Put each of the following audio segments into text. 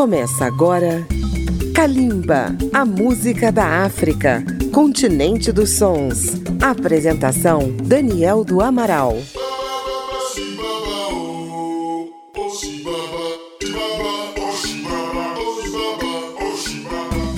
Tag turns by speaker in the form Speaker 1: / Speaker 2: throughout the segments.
Speaker 1: Começa agora Kalimba, a música da África, continente dos sons. Apresentação Daniel do Amaral.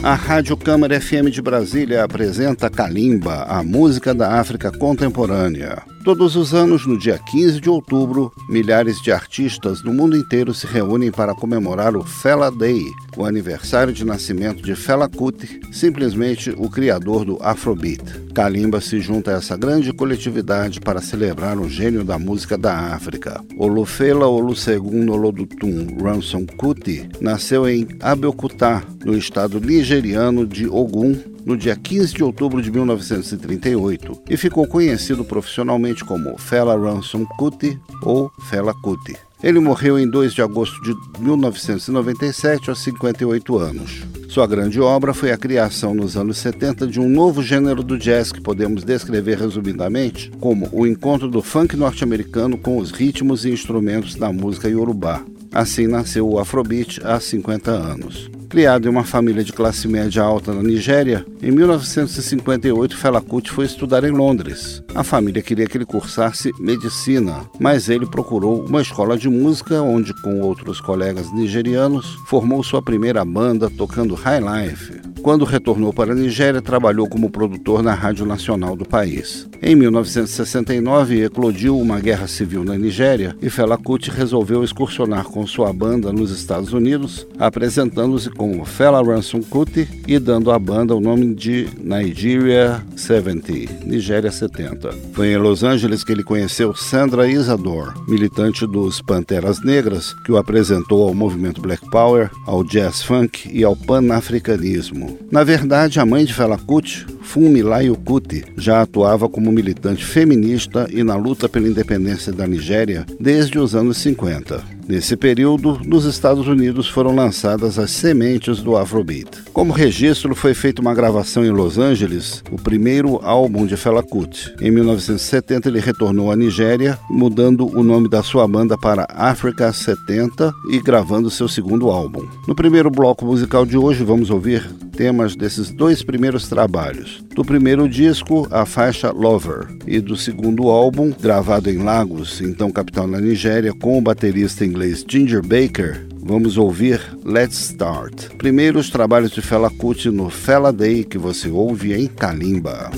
Speaker 2: A Rádio Câmara FM de Brasília apresenta Kalimba, a música da África contemporânea. Todos os anos, no dia 15 de outubro, milhares de artistas do mundo inteiro se reúnem para comemorar o Fela Day, o aniversário de nascimento de Fela Kuti, simplesmente o criador do Afrobeat. Kalimba se junta a essa grande coletividade para celebrar o gênio da música da África. Olufela Olusegun Olodutum Ransom Kuti nasceu em Abeokuta, no estado nigeriano de Ogun, no dia 15 de outubro de 1938 e ficou conhecido profissionalmente como Fela Ransom Kuti ou Fela Kuti. Ele morreu em 2 de agosto de 1997 aos 58 anos. Sua grande obra foi a criação nos anos 70 de um novo gênero do jazz que podemos descrever resumidamente como o encontro do funk norte-americano com os ritmos e instrumentos da música iorubá. Assim nasceu o Afrobeat há 50 anos. Criado em uma família de classe média alta na Nigéria, em 1958 Fela Kuti foi estudar em Londres. A família queria que ele cursasse medicina, mas ele procurou uma escola de música onde, com outros colegas nigerianos, formou sua primeira banda tocando high life. Quando retornou para a Nigéria, trabalhou como produtor na Rádio Nacional do país. Em 1969, eclodiu uma guerra civil na Nigéria e Fela Kuti resolveu excursionar com sua banda nos Estados Unidos, apresentando-se como Fela Ransom Kuti e dando à banda o nome de Nigeria 70, Nigéria 70. Foi em Los Angeles que ele conheceu Sandra Isador, militante dos Panteras Negras, que o apresentou ao movimento Black Power, ao jazz funk e ao panafricanismo. Na verdade, a mãe de Fela Kuti, Funmilayo Kuti, já atuava como militante feminista e na luta pela independência da Nigéria desde os anos 50. Nesse período, nos Estados Unidos foram lançadas as sementes do Afrobeat. Como registro, foi feita uma gravação em Los Angeles, o primeiro álbum de Fela Kuti. Em 1970, ele retornou à Nigéria, mudando o nome da sua banda para Africa 70 e gravando seu segundo álbum. No primeiro bloco musical de hoje, vamos ouvir temas desses dois primeiros trabalhos. Do primeiro disco, a faixa Lover, e do segundo álbum, gravado em Lagos, então capital da Nigéria, com o baterista inglês Ginger Baker, vamos ouvir Let's Start. Primeiro os trabalhos de Fela Kuti no Fela Day que você ouve em Kalimba.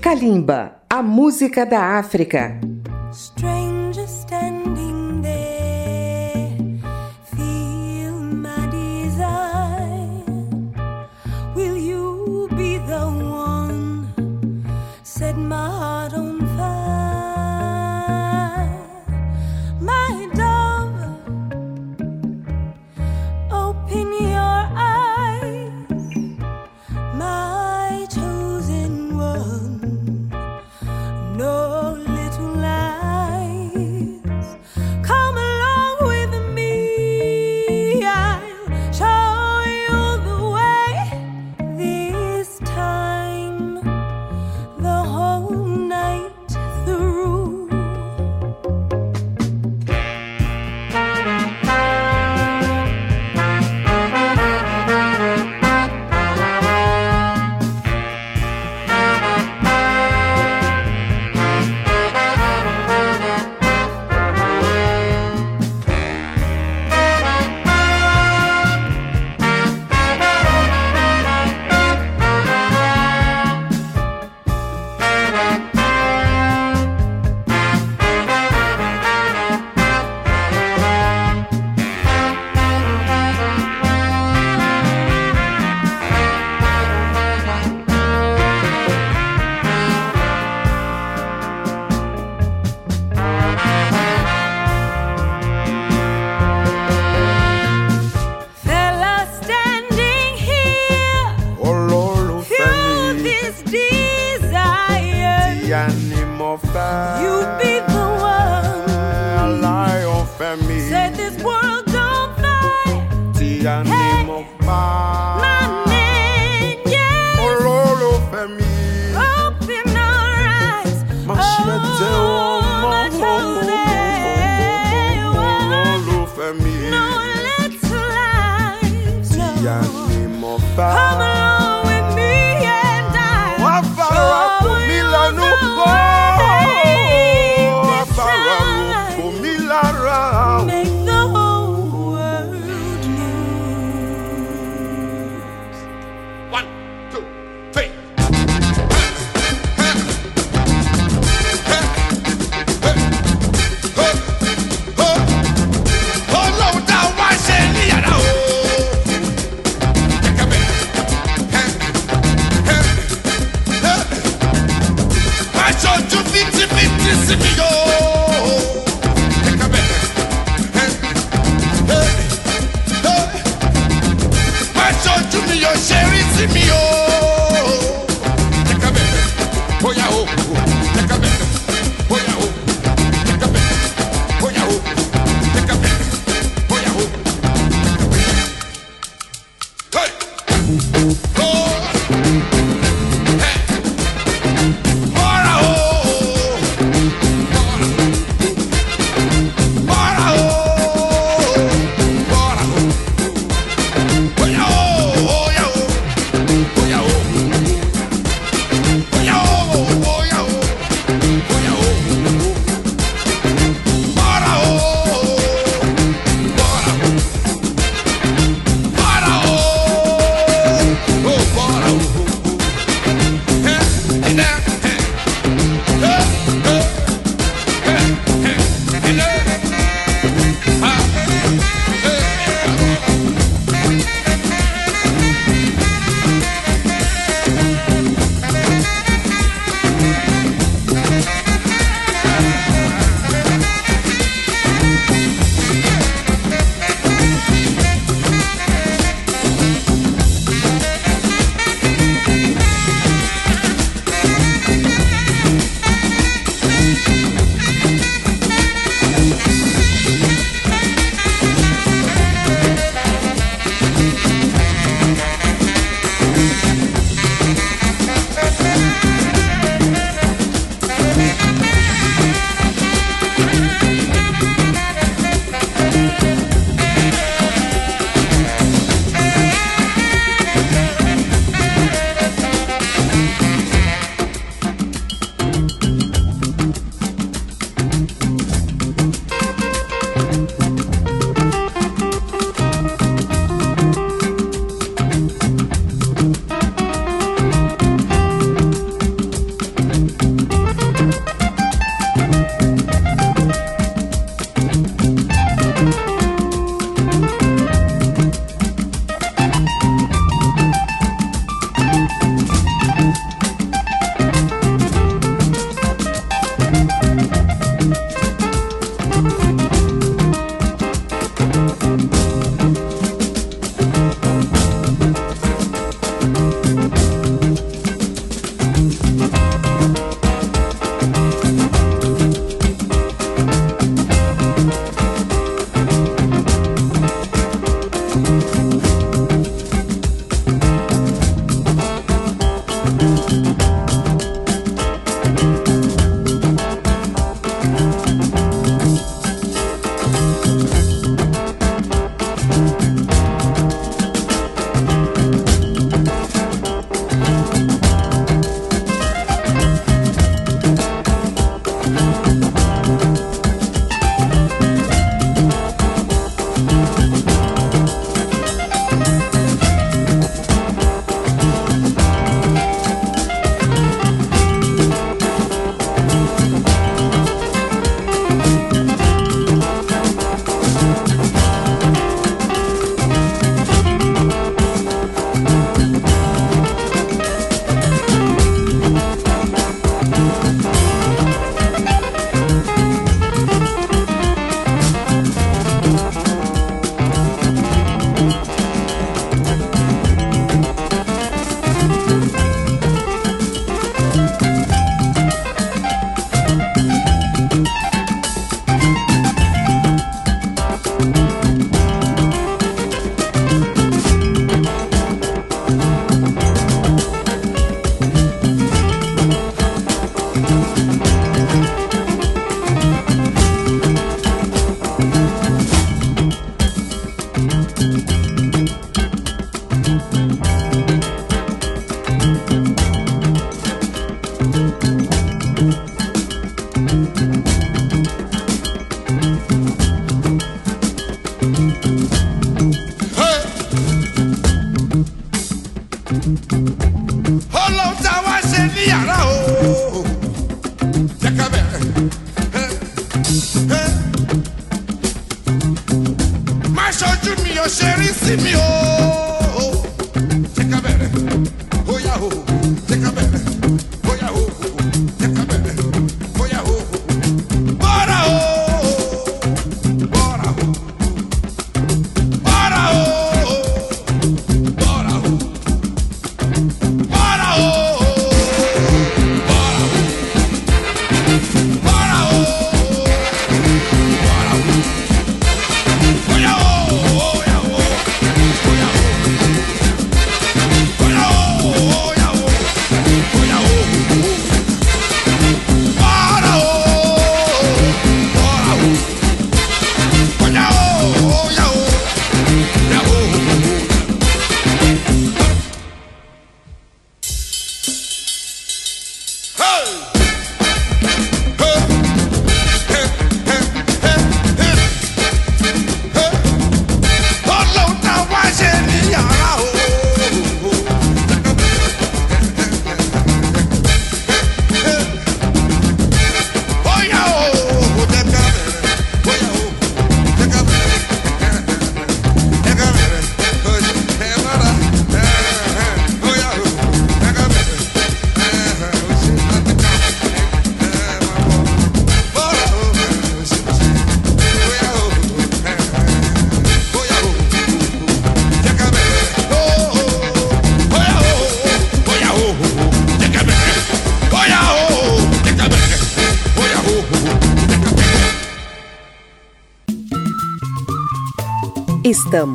Speaker 1: Kalimba, a música da África.
Speaker 3: no cepillo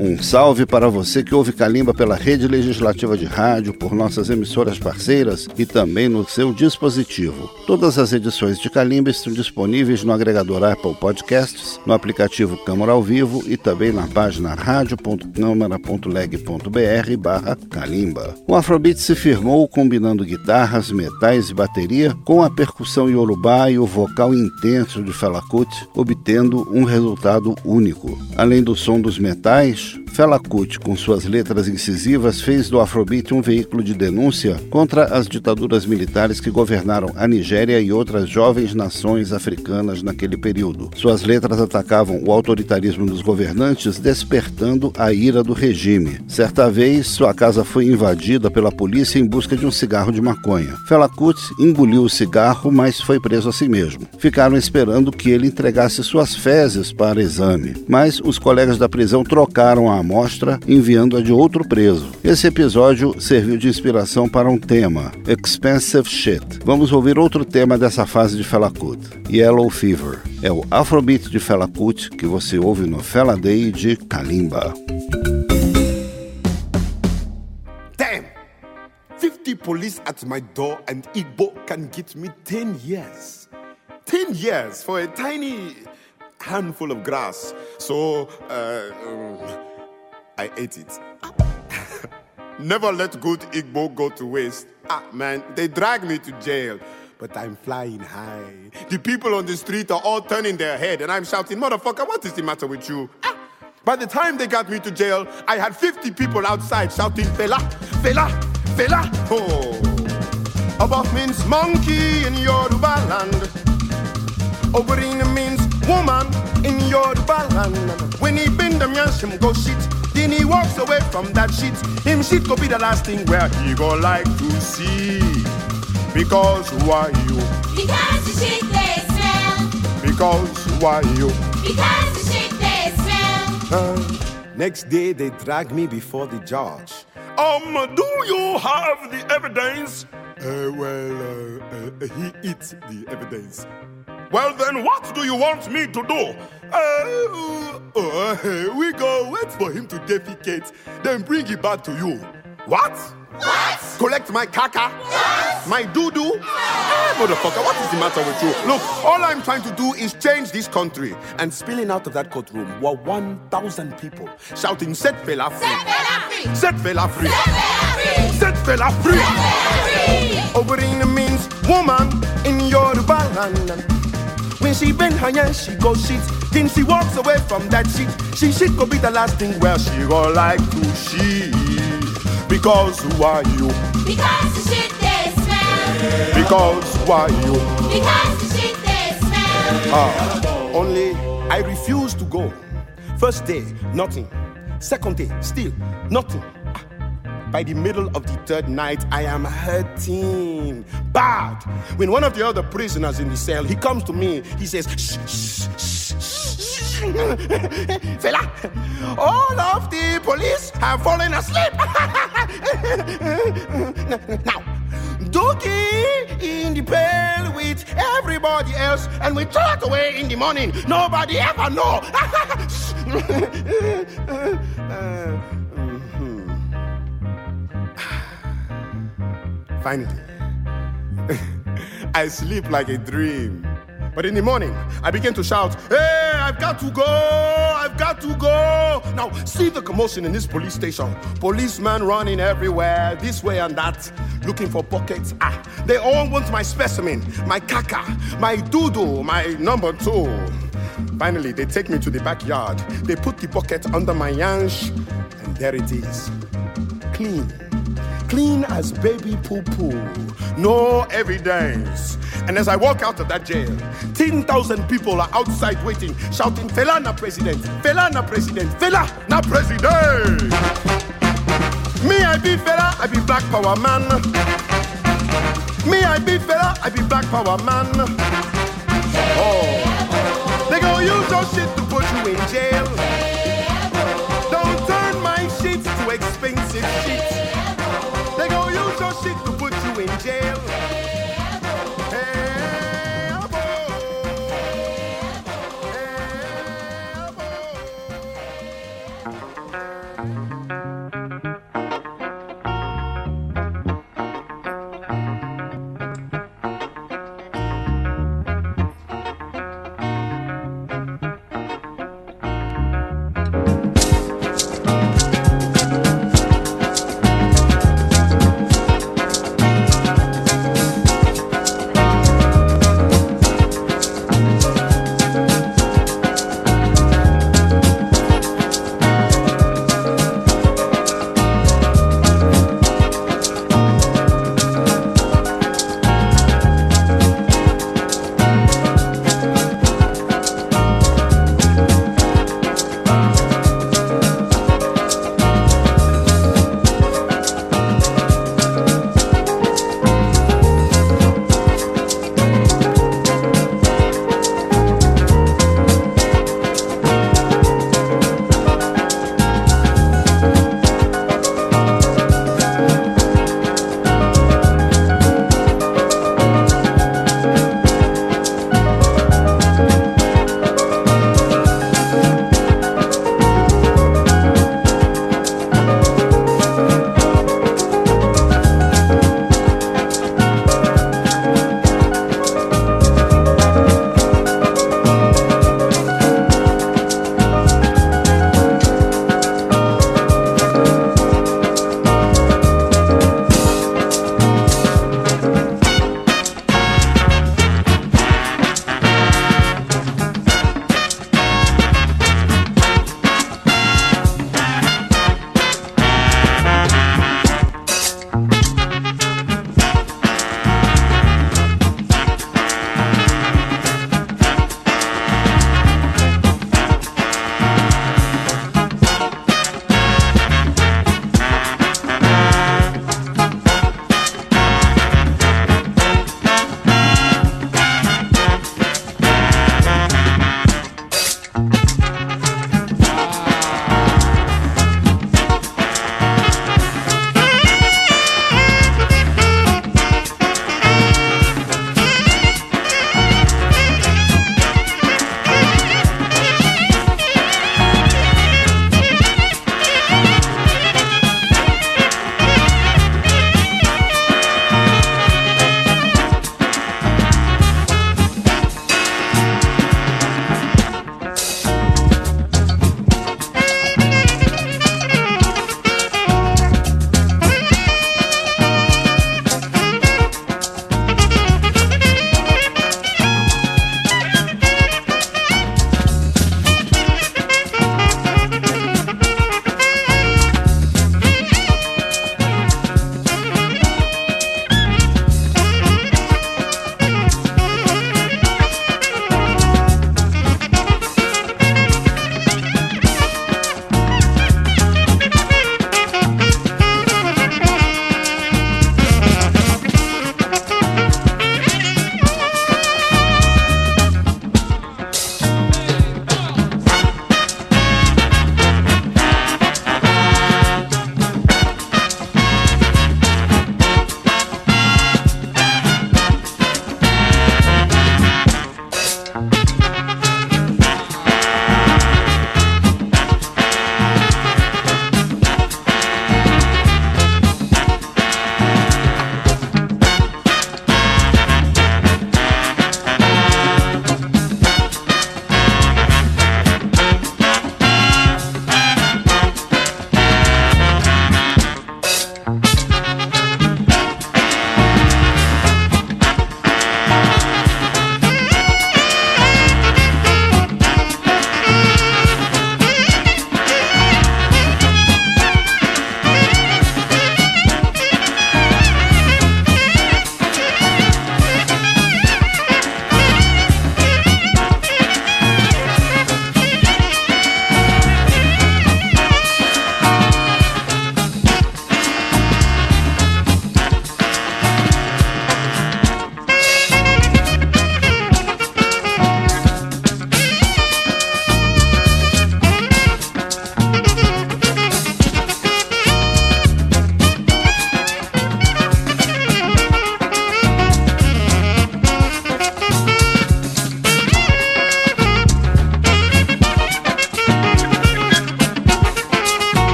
Speaker 2: Um salve para você que ouve Calimba pela rede legislativa de rádio, por nossas emissoras parceiras e também no seu dispositivo. Todas as edições de Calimba estão disponíveis no agregador Apple Podcasts, no aplicativo Câmara ao Vivo e também na página radio.câmara.leg.br barra Calimba. O Afrobeat se firmou combinando guitarras, metais e bateria com a percussão iorubá e o vocal intenso de Fela Kuti, obtendo um resultado único. Além do som dos metais, Tschüss. Fela Kuti, com suas letras incisivas, fez do Afrobeat um veículo de denúncia contra as ditaduras militares que governaram a Nigéria e outras jovens nações africanas naquele período. Suas letras atacavam o autoritarismo dos governantes, despertando a ira do regime. Certa vez, sua casa foi invadida pela polícia em busca de um cigarro de maconha. Fela Kuti engoliu o cigarro, mas foi preso assim mesmo. Ficaram esperando que ele entregasse suas fezes para exame, mas os colegas da prisão trocaram a amostra, enviando-a de outro preso. Esse episódio serviu de inspiração para um tema, Expensive Shit. Vamos ouvir outro tema dessa fase de Fela Kuti, Yellow Fever. É o Afrobeat de Fela Kuti que você ouve no Fela Day de Kalimba.
Speaker 3: Damn! 50 police at my door and Igbo can get me 10 years. 10 years for a tiny handful of grass. So, uh, um, I ate it. Never let good Igbo go to waste. Ah, man, they drag me to jail. But I'm flying high. The people on the street are all turning their head, and I'm shouting, Motherfucker, what is the matter with you? Ah. By the time they got me to jail, I had 50 people outside shouting, Fela, Fela, Fela. Oh. Above means monkey in Yoruba land. Oberina means woman in Yoruba land. When he bend yans, him go shit. Then he walks away from that shit. Him shit go be the last thing where he go like to see. Because who are you?
Speaker 4: Because the shit they smell.
Speaker 3: Because who are you?
Speaker 4: Because the shit they smell.
Speaker 3: Uh, next day they drag me before the judge. Um, do you have the evidence? Uh, well, uh, uh, he eats the evidence. Well, then, what do you want me to do? Uh, uh, we go wait for him to defecate, then bring it back to you. What?
Speaker 4: What?
Speaker 3: Collect my caca? My doo doo? Ah, motherfucker, what is the matter with you? Look, all I'm trying to do is change this country. And spilling out of that courtroom were 1,000 people shouting, Set Fela free!
Speaker 4: Set Fela free!
Speaker 3: Set Fela free!
Speaker 4: Set Fela free!
Speaker 3: Oberina means woman in Yoruba land. When she bend her hand, she go shit. Then she walks away from that shit. She shit go be the last thing where she go like to shit. Because who are you?
Speaker 4: Because the shit they smell.
Speaker 3: Because who are you?
Speaker 4: Because the shit they smell.
Speaker 3: Ah, only I refuse to go. First day, nothing. Second day, still nothing. By the middle of the third night, I am hurting bad. When one of the other prisoners in the cell, he comes to me, he says, shh, shh, shh, shh, shh. Fela, all of the police have fallen asleep. now, Dookie in the pail with everybody else, and we throw it away in the morning. Nobody ever know. Uh, Finally, I sleep like a dream. But in the morning, I begin to shout, Hey, I've got to go! I've got to go! Now, see the commotion in this police station. Policemen running everywhere, this way and that, looking for pockets. Ah, they all want my specimen, my caca, my doodle, my number two. Finally, they take me to the backyard. They put the bucket under my yansh, and there it is. Clean clean as baby poo poo. No evidence. And as I walk out of that jail, 10,000 people are outside waiting, shouting, Fela na president, Fela na president, Fela na president. Me, I be Fela, I be black power man. Me, I be Fela, I be black power man. Oh, they gonna use your shit to put you in jail.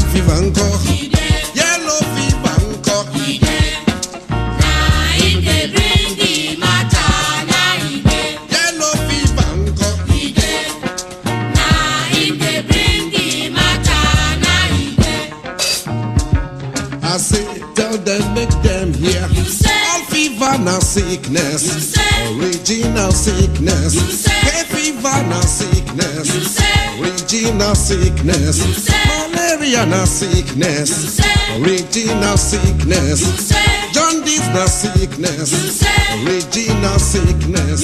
Speaker 5: Fever anko, yellow fever anko. Yellow fever anko. I say, tell them, make them hear. All fever sickness. Original sickness. Hay fever sickness. Original sickness. Malaria na sickness. Original sickness. Jaundice na sickness. Original sickness.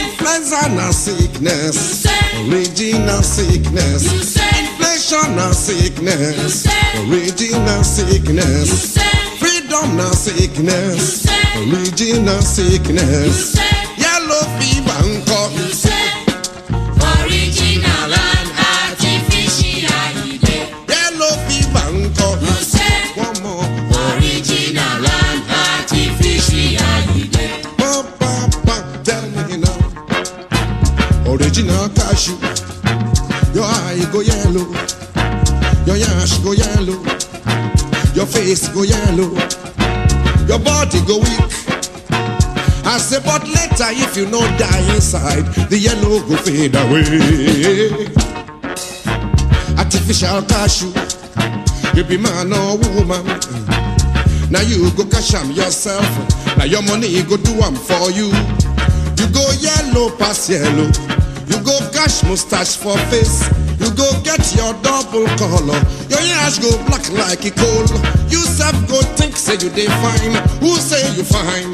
Speaker 5: Influenza na sickness. Original sickness. Inflation na sickness. Original sickness. Freedom na sickness. Original sickness. Your eye go yellow. Your yash go yellow. Your face go yellow. Your body go weak. I say, but later if you no die inside, the yellow go fade away. Artificial cashew, you be man or woman. Now you go cash am yourself. Now your money go do am for you. You go yellow pass yellow. You go cash mustache for face. You go get your double color. Your yash go black like a coal. You self go think say you dey fine. Who say you fine?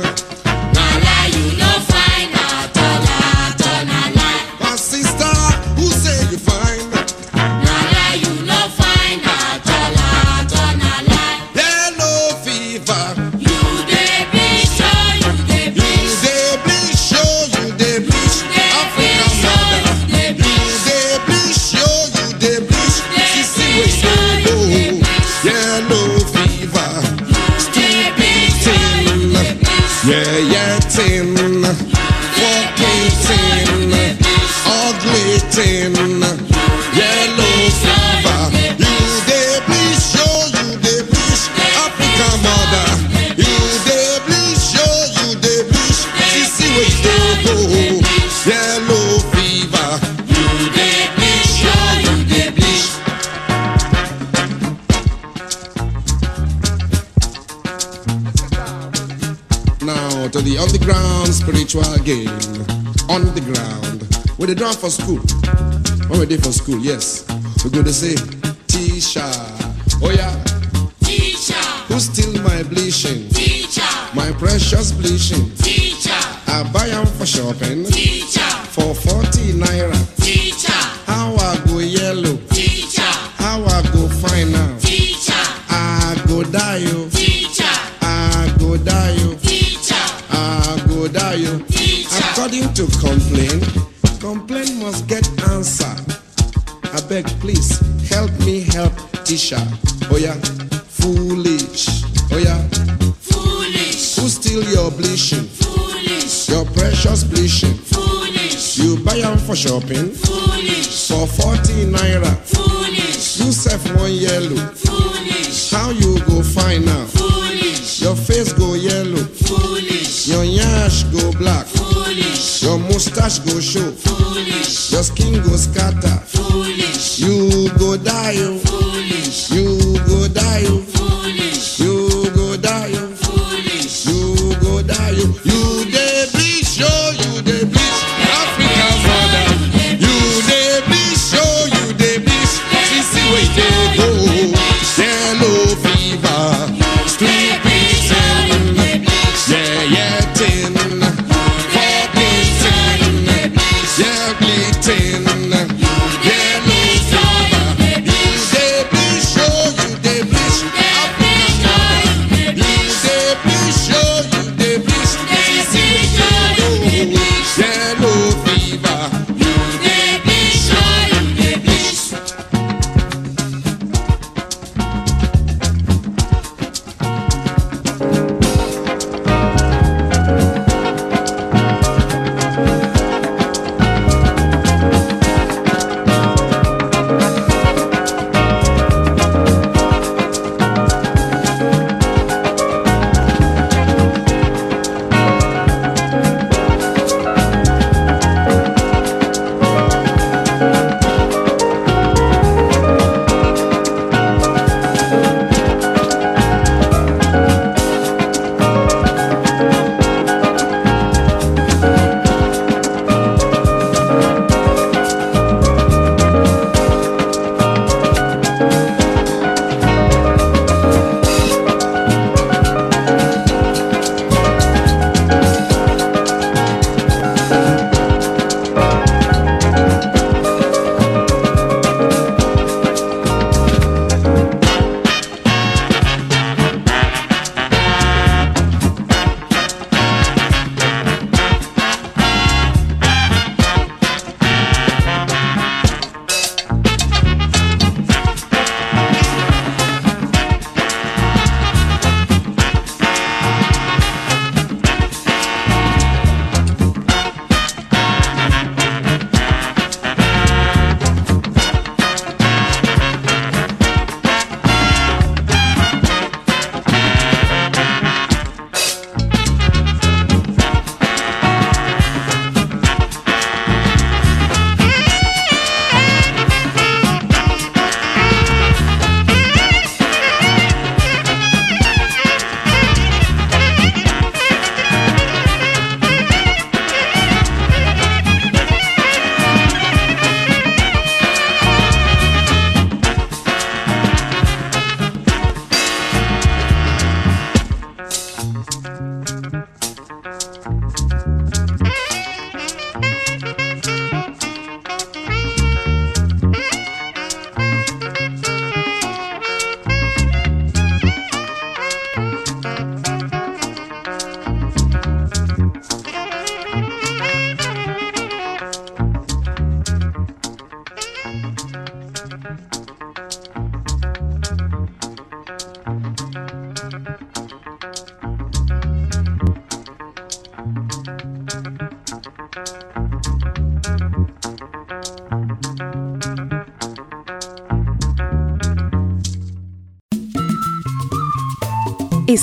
Speaker 5: They drum for school. When we did for school, yes. We go to say, Tisha. Oh yeah.
Speaker 4: Teacher,
Speaker 5: Who steal my bleaching?
Speaker 4: teacher,
Speaker 5: My precious bleaching.
Speaker 4: teacher,
Speaker 5: I buy them for shopping.
Speaker 4: teacher,
Speaker 5: For 40 naira.
Speaker 4: teacher,
Speaker 5: How I go yellow.
Speaker 4: teacher,
Speaker 5: How I go fine now.
Speaker 4: teacher,
Speaker 5: I go die you.
Speaker 4: teacher,
Speaker 5: I go die you.
Speaker 4: teacher,
Speaker 5: I go die you.
Speaker 4: teacher.
Speaker 5: According to Tisha. Oh yeah, foolish. Oh yeah,
Speaker 4: Foolish,
Speaker 5: who steal your bleaching?
Speaker 4: foolish,
Speaker 5: Your precious bleaching.
Speaker 4: foolish,
Speaker 5: You buy them for shopping
Speaker 4: foolish,
Speaker 5: for 40 naira.
Speaker 4: foolish,
Speaker 5: You sell one yellow.
Speaker 4: foolish,
Speaker 5: How you go find out?
Speaker 4: foolish,
Speaker 5: Your face go yellow.
Speaker 4: foolish,
Speaker 5: Your yash go black.
Speaker 4: foolish,
Speaker 5: Your mustache go show.
Speaker 4: foolish,
Speaker 5: Your skin go scatter.
Speaker 4: foolish,
Speaker 5: You go die. oh.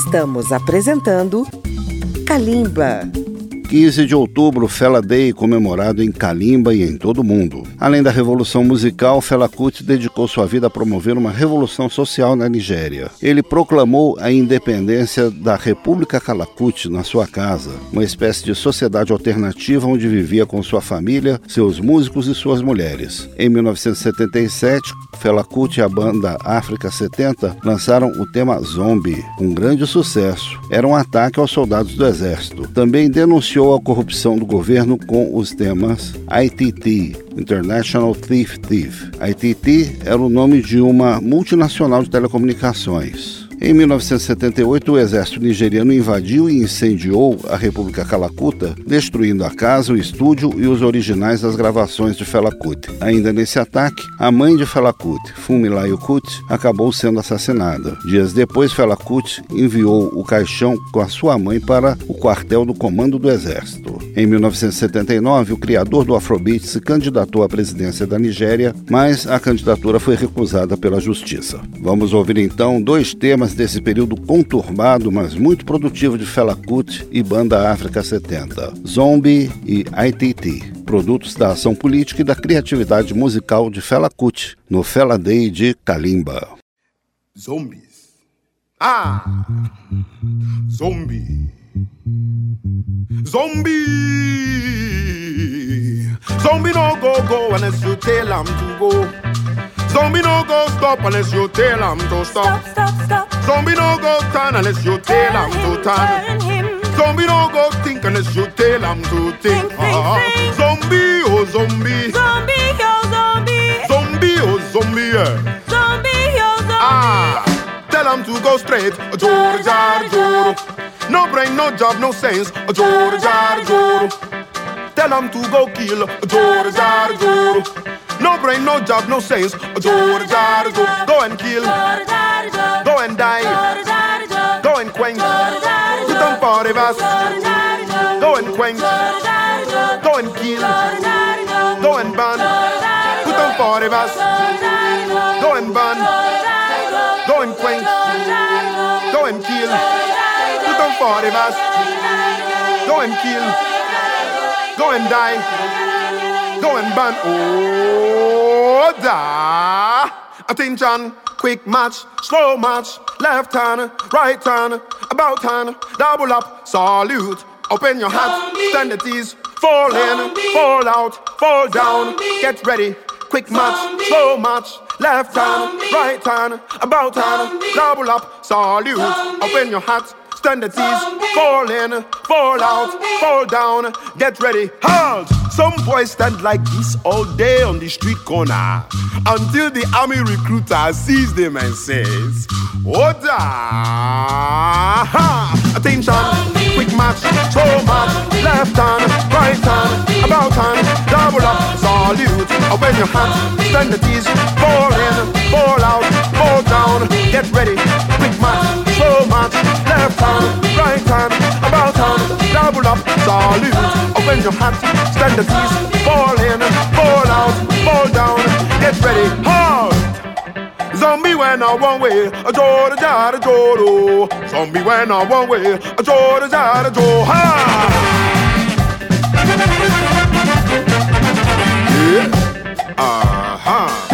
Speaker 1: Estamos apresentando Kalimba.
Speaker 2: 15 de outubro, Fela Day, comemorado em Kalimba e em todo o mundo. Além da revolução musical, Fela Kuti dedicou sua vida a promover uma revolução social na Nigéria. Ele proclamou a independência da República Calacut na sua casa, uma espécie de sociedade alternativa onde vivia com sua família, seus músicos e suas mulheres. Em 1977, Fela Kuti e a banda África 70 lançaram o tema Zombie, um grande sucesso. Era um ataque aos soldados do exército. Também denunciou a corrupção do governo com os temas ITT, International Thief Thief. ITT era o nome de uma multinacional de telecomunicações. Em 1978, o exército nigeriano invadiu e incendiou a República Calacuta, destruindo a casa, o estúdio e os originais das gravações de Fela Kuti. Ainda nesse ataque, a mãe de Fela Kuti, Fumilayo Kuti, acabou sendo assassinada. Dias depois, Fela Kuti enviou o caixão com a sua mãe para o quartel do Comando do Exército. Em 1979, o criador do Afrobeat se candidatou à presidência da Nigéria, mas a candidatura foi recusada pela justiça. Vamos ouvir então dois temas desse período conturbado, mas muito produtivo de Fela Kuti e Banda África 70, Zombie e ITT, produtos da ação política e da criatividade musical de Fela Kuti, no Fela Day de Kalimba.
Speaker 3: Zombies. Ah! Zombie. Zombie. Zombie no go go unless you tell him to go. Zombie no go stop unless you tell him to stop.
Speaker 6: Stop, stop, stop.
Speaker 3: Zombie no go turn unless you tell him to turn.
Speaker 6: Turn him.
Speaker 3: Zombie no go think unless you tell him to think.
Speaker 6: Think,
Speaker 3: Ah,
Speaker 6: think.
Speaker 3: Zombie, oh zombie.
Speaker 6: Zombie, yo, zombie.
Speaker 3: Zombie, oh zombie. yeah.
Speaker 6: Zombie, yo, zombie.
Speaker 3: Ah, tell him to go straight. Joro, jar, joro. No brain, no job, no sense. Joro, jar, joro. Tell him to go kill. Joro, jar, joro. No brain, no job, no sense. Joro. Go and kill. Go and die. Go and quench. Put on for the verse. Go and quench. Go and kill. Go and burn. Put on for the verse. Go and burn. Go and quench. Go and kill. Put on for the verse. Go and kill. Go and die. Go and burn. Oh, da. Attention. Quick match. Slow match. Left turn. Right turn. About turn. Double up. Salute. Open your hat. Stand at ease. Fall in. Fall out. Fall down. Get ready. Quick match. Slow match. Left turn. Right turn. About turn. Double up. Salute. Open your hat. Stand at ease, fall in, fall out, fall down, get ready, halt! Some boys stand like this all day on the street corner until the army recruiter sees them and says, Order! Attention, quick march, slow march, left hand, right hand, about turn, double up, salute, open your hands, stand at ease, fall in, fall out, fall down, get ready, quick march, slow march, left right turn, about turn, double up, salute, open your hands, stand at ease, fall in, fall out, fall down, get ready, halt! Zombie when I one way, a joro jara joro. Zombie when I one way, a joro jara joro. Ha! Yeah. Uh-huh.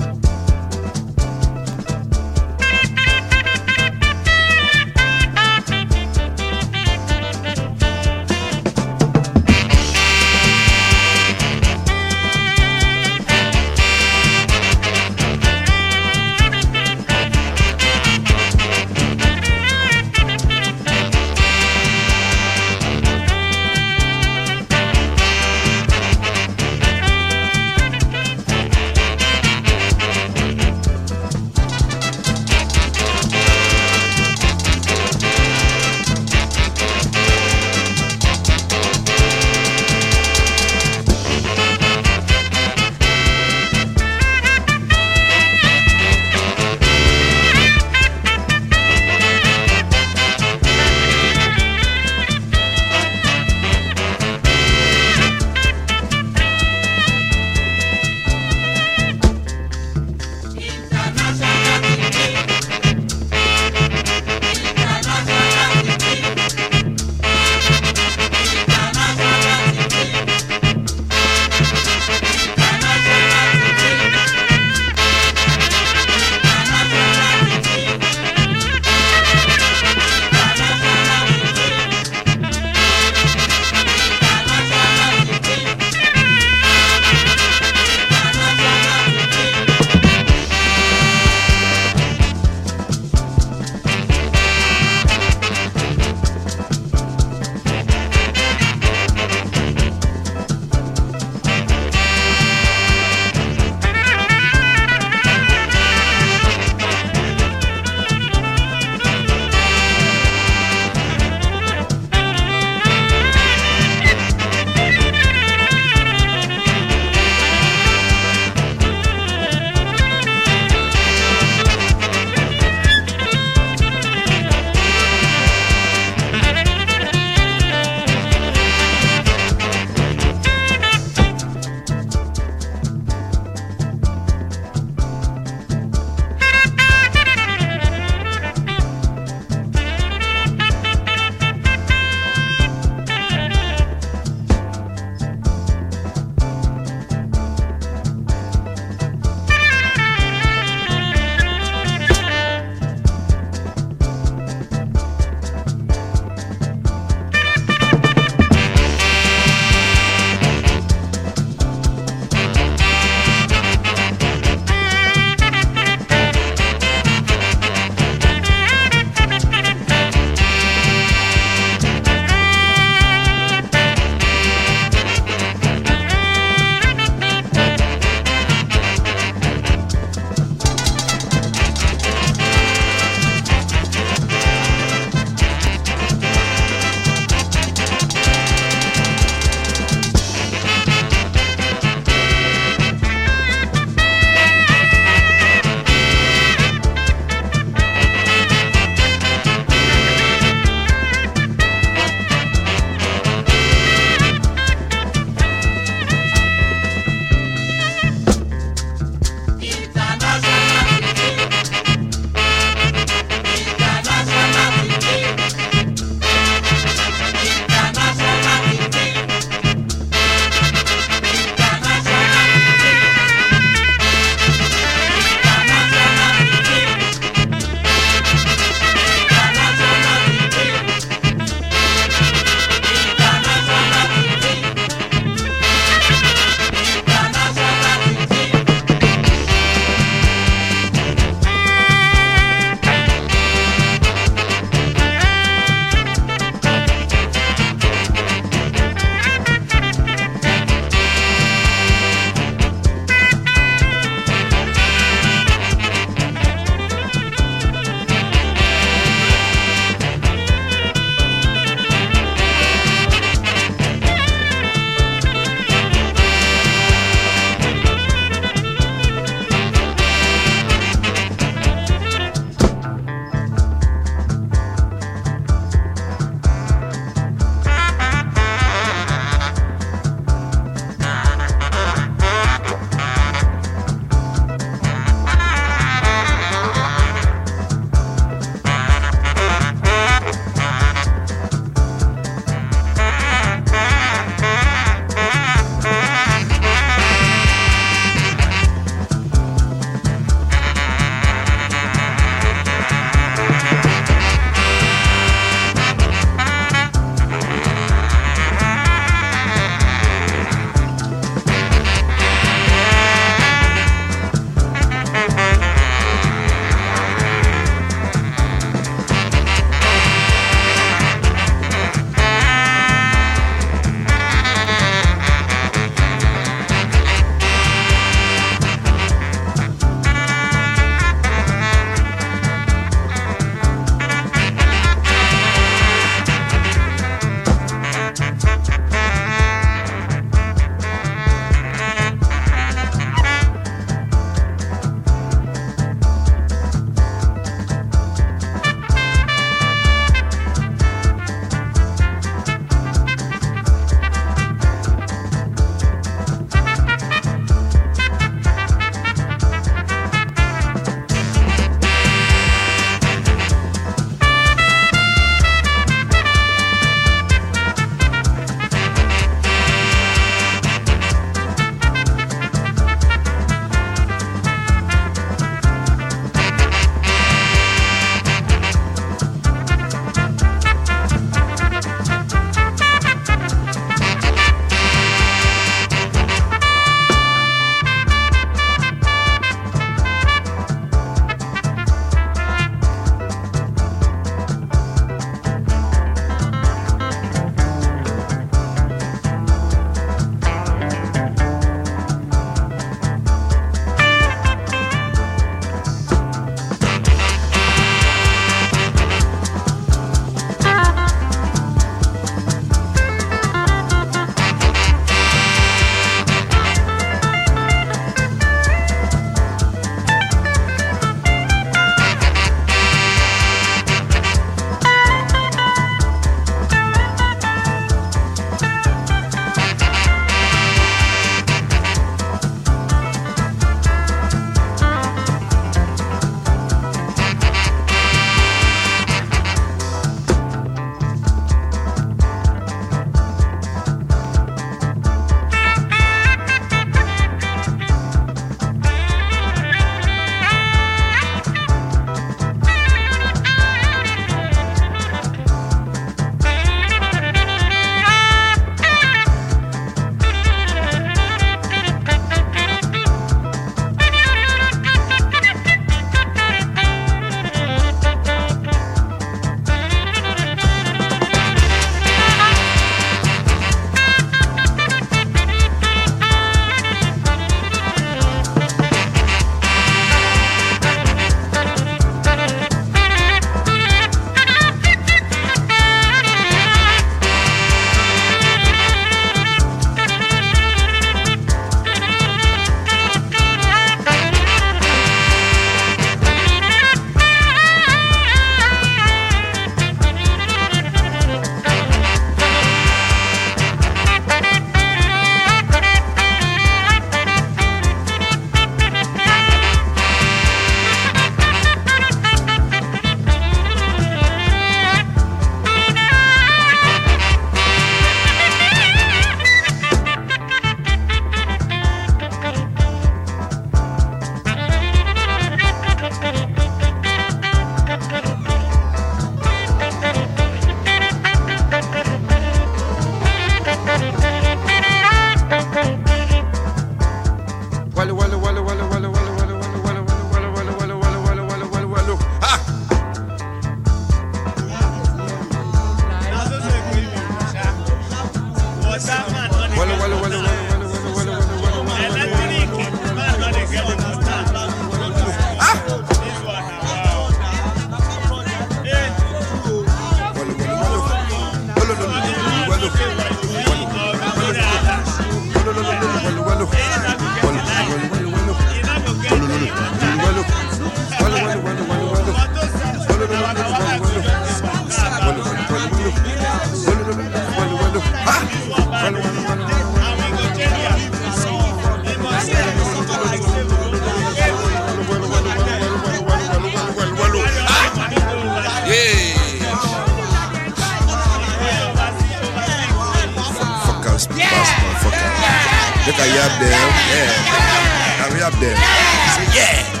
Speaker 5: Say yeah.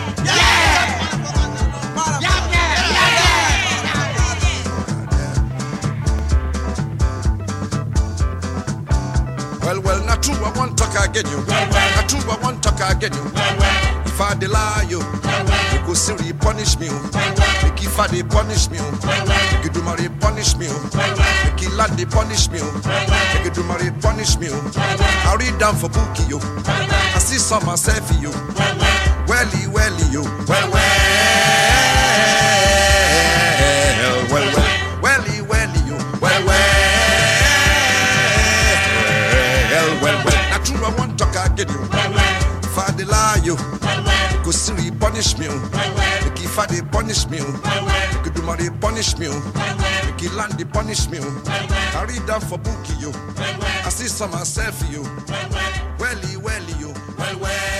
Speaker 5: Well, well, not true, I want talk again you. Not true, I want talk again you. If I deny you, you go see punish me. Make if I dey punish me. Make you do my punish me. Make you land they punish me. Make you do my punish me. I read down for bookie you. I see some myself you. You. Well, well. Welly, welly you. Well, well. Well, well, well. Not true, I want talk again you. If I dey lie you, go see punish me. Make if I dey punish me. Make you do my punish me. Make you land the punish me. I read down for bookie you. I see some myself you. Welly, welly you. Well. Well,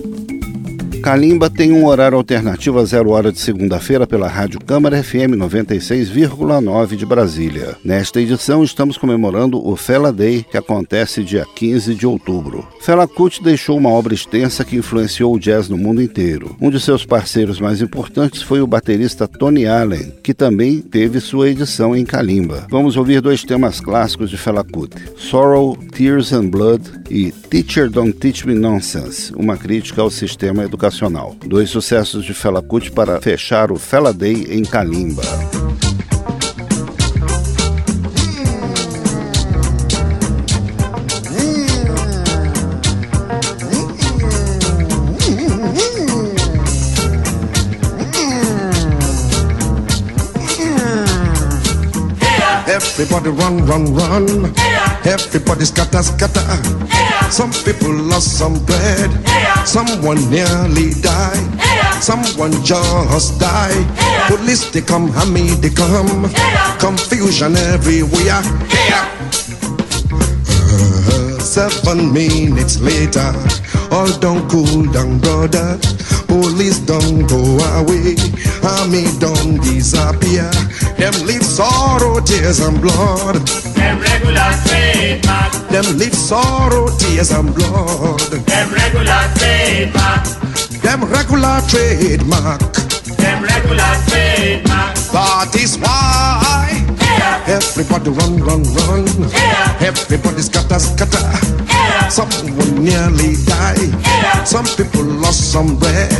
Speaker 2: Kalimba tem um horário alternativo a zero hora de segunda-feira pela Rádio Câmara FM 96,9 de Brasília. Nesta edição estamos comemorando o Fela Day, que acontece dia 15 de outubro. Fela Kuti deixou uma obra extensa que influenciou o jazz no mundo inteiro. Um de seus parceiros mais importantes foi o baterista Tony Allen, que também teve sua edição em Kalimba. Vamos ouvir dois temas clássicos de Fela Kuti: Sorrow, Tears and Blood e Teacher Don't Teach Me Nonsense, uma crítica ao sistema educacional. Dois sucessos de Fela Kuti para fechar o Fela Day em Kalimba.
Speaker 5: Everybody run, run, run. Everybody scatter, scatter. Some people lost some bread. Someone nearly died. Someone just died. Police they come, hammy they come. Confusion everywhere. Uh, Seven minutes later, all don't cool down, brother. Police don't go away, army don't disappear. Them leave sorrow, tears and blood.
Speaker 4: Them regular trademark.
Speaker 5: Them leave sorrow, tears and blood.
Speaker 4: Them regular trademark.
Speaker 5: Them regular trademark.
Speaker 4: Them regular trademark.
Speaker 5: That is why everybody run, run, run. Everybody scatter, scatter. Someone nearly died. Some people lost some bread.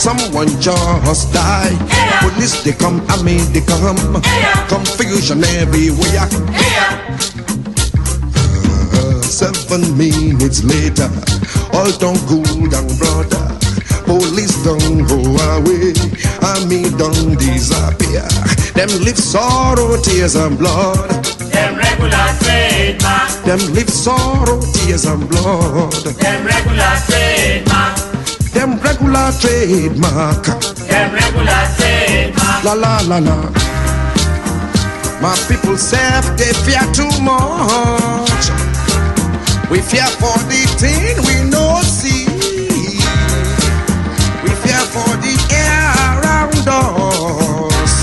Speaker 5: Someone just died. Police they come, army they come. Confusion everywhere. Uh, seven minutes later, all don't cool down, brother. Police don't go away, army don't disappear. Them live sorrow, tears and blood.
Speaker 4: Them regular trademark.
Speaker 5: Them live sorrow, tears and blood.
Speaker 4: Them regular trademark.
Speaker 5: Them regular trademark.
Speaker 4: Them regular trademark.
Speaker 5: La la la la. My people say they fear too much. We fear for the thing we no see. We fear for the air around us.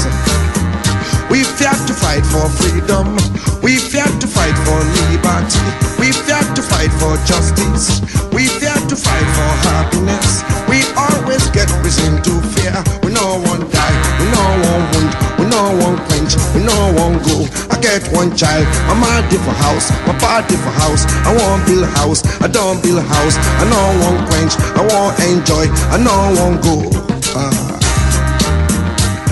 Speaker 5: We fear to fight for freedom. We fear to fight for liberty. We fear to fight for justice. We fear to fight for happiness. We always get reason one child. My mom for house. My party for house. I want build house. I don't build house. I know I one quench. I want enjoy. I know I one go. Ah.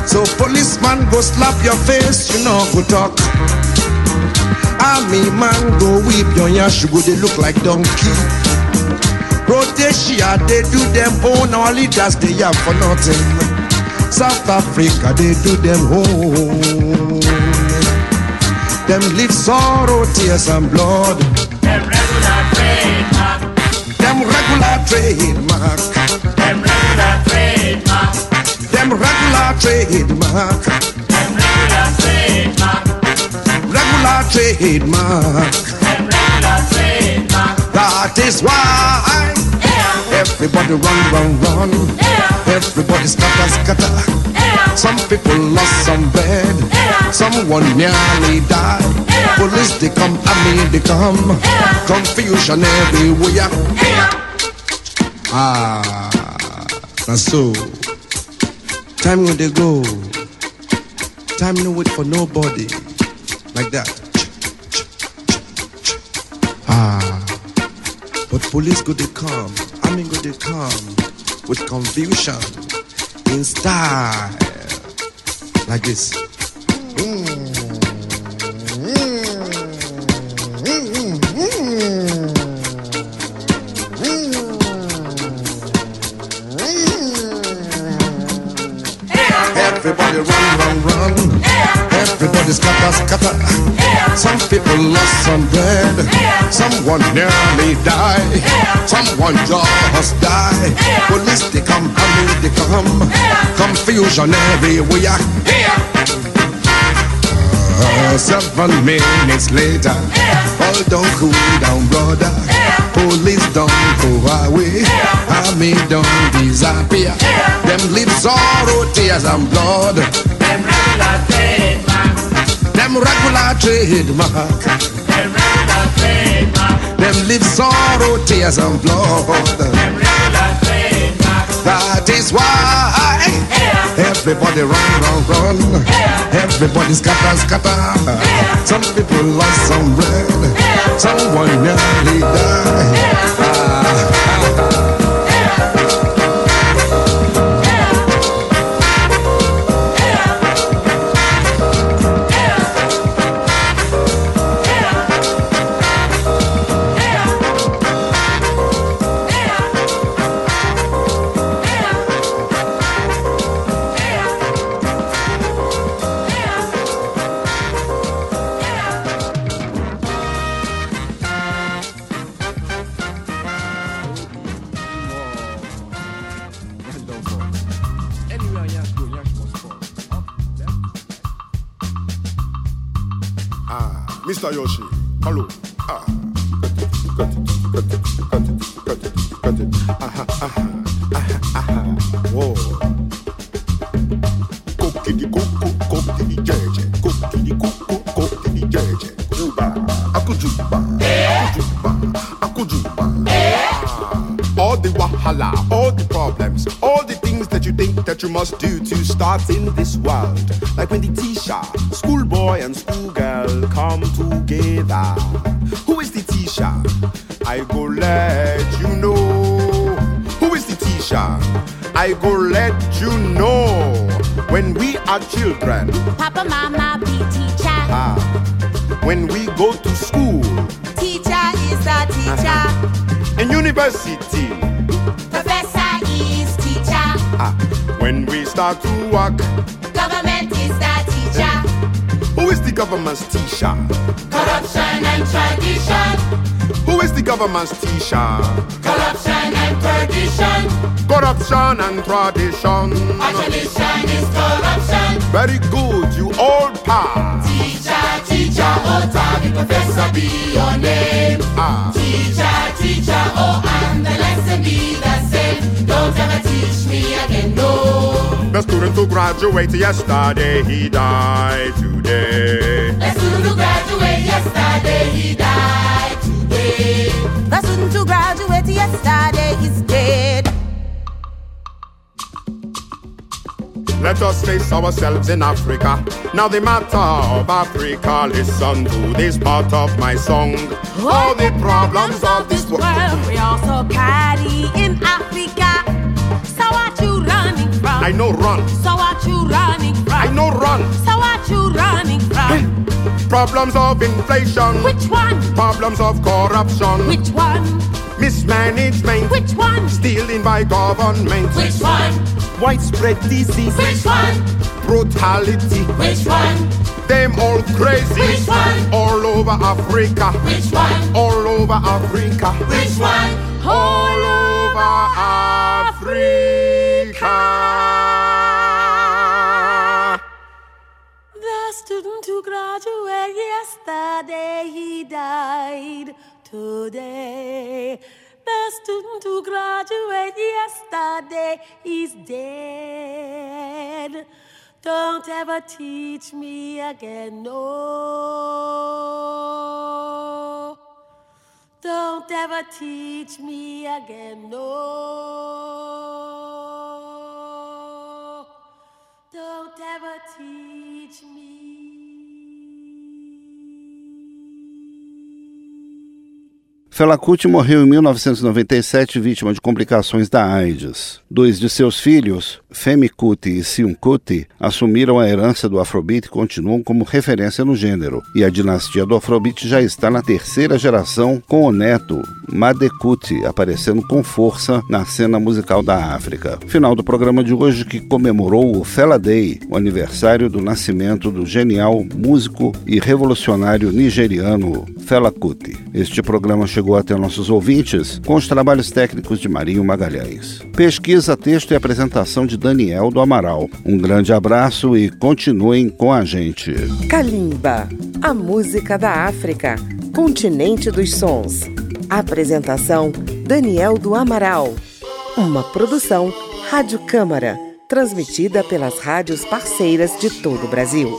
Speaker 5: So policeman go slap your face, you know go talk. Army man go whip your yash, you go they look like donkey. Rhodesia they do them own, our leaders they have for nothing. South Africa they do them own. Them live sorrow, tears and blood.
Speaker 4: Them regular trademark.
Speaker 5: Them regular trademark.
Speaker 4: Them regular trademark.
Speaker 5: Them regular trademark.
Speaker 4: Them regular trademark.
Speaker 5: Regular trademark.
Speaker 4: Them regular trademark.
Speaker 5: That is why Everybody run, run, run. Everybody scatter, scatter. Some people lost some bed. Someone nearly died. Police they come, mean they come. Confusion everywhere. Ah, that's so. Time when they go. Time no wait for nobody. Like that. Ah. But police go they come. I mean go they come. With confusion. In style. Like this. Everybody run, run, run. Everybody scatter, scatter. Some people lost some bread. Someone nearly died. Someone just died. Police they come, army they come. Confusion everywhere. Uh, seven minutes later, all don't cool down, brother. Police don't go away. Army don't disappear. Them lips sorrow, tears and blood.
Speaker 4: Them trademark.
Speaker 5: Them regular trademark.
Speaker 4: Them regular trademark.
Speaker 5: Them live sorrow, tears and blood.
Speaker 4: Them regular trademark.
Speaker 5: That is why everybody run, run, run. Everybody scatter, scatter. Some people lost some bread. Someone nearly died.
Speaker 3: Must do to start in this world. Like when the teacher, schoolboy and schoolgirl come together. Who is the teacher? I go let you know. Who is the teacher? I go let you know. When we are children,
Speaker 6: Papa, mama, be teacher.
Speaker 3: ah, when we go to school,
Speaker 6: Teacher is the teacher.
Speaker 3: in university,
Speaker 6: Professor is teacher.
Speaker 3: ah, start to work,
Speaker 6: Government is the teacher.
Speaker 3: who is the government's teacher?
Speaker 4: Corruption and tradition.
Speaker 3: Who is the government's teacher?
Speaker 4: Corruption and perdition.
Speaker 3: Corruption and tradition.
Speaker 4: Our tradition is corruption.
Speaker 3: Very good, you all pass.
Speaker 4: Teacher, teacher, oh, Tommy, professor, be your name.
Speaker 3: Ah,
Speaker 4: Teacher, teacher, oh, and the lesson be the same. Don't ever teach me again, no.
Speaker 3: The student who graduated yesterday, he died today.
Speaker 4: The student who graduated yesterday, he died today.
Speaker 6: The student who graduated yesterday is dead.
Speaker 3: Let us face ourselves in Africa. Now the matter of Africa, listen to this part of my song. All the problems of this world.
Speaker 6: we also carry in Africa. So what you running from?
Speaker 3: I know run.
Speaker 6: So what you running from?
Speaker 3: I know run.
Speaker 6: So what you running from?
Speaker 3: Problems of inflation.
Speaker 6: Which one?
Speaker 3: Problems of corruption.
Speaker 6: Which one?
Speaker 3: Mismanagement.
Speaker 6: Which one?
Speaker 3: Stealing by government.
Speaker 4: Which one?
Speaker 3: Widespread disease.
Speaker 4: Which one?
Speaker 3: Brutality.
Speaker 4: Which one?
Speaker 3: Them all crazy.
Speaker 4: Which one?
Speaker 3: All over Africa.
Speaker 4: Which one?
Speaker 3: All over Africa.
Speaker 4: Which one?
Speaker 3: All over Africa.
Speaker 6: The student who graduated yesterday, he died today. The
Speaker 4: student who graduated yesterday is dead. Don't ever teach me again, no. Don't ever teach me again, no. Don't ever teach me.
Speaker 2: Fela Kuti morreu em 1997 vítima de complicações da AIDS. Dois de seus filhos, Femi Kuti e Sion Kuti, assumiram a herança do Afrobeat e continuam como referência no gênero. E a dinastia do Afrobeat já está na terceira geração, com o neto, Made Kuti, aparecendo com força na cena musical da África. Final do programa de hoje que comemorou o Fela Day, o aniversário do nascimento do genial músico e revolucionário nigeriano Fela Kuti. Este programa chegou até nossos ouvintes com os trabalhos técnicos de Marinho Magalhães. Pesquisa, texto e apresentação de Daniel do Amaral. Um grande abraço e continuem com a gente.
Speaker 1: Kalimba, a música da África, continente dos sons. Apresentação Daniel do Amaral. Uma produção Rádio Câmara, transmitida pelas rádios parceiras de todo o Brasil.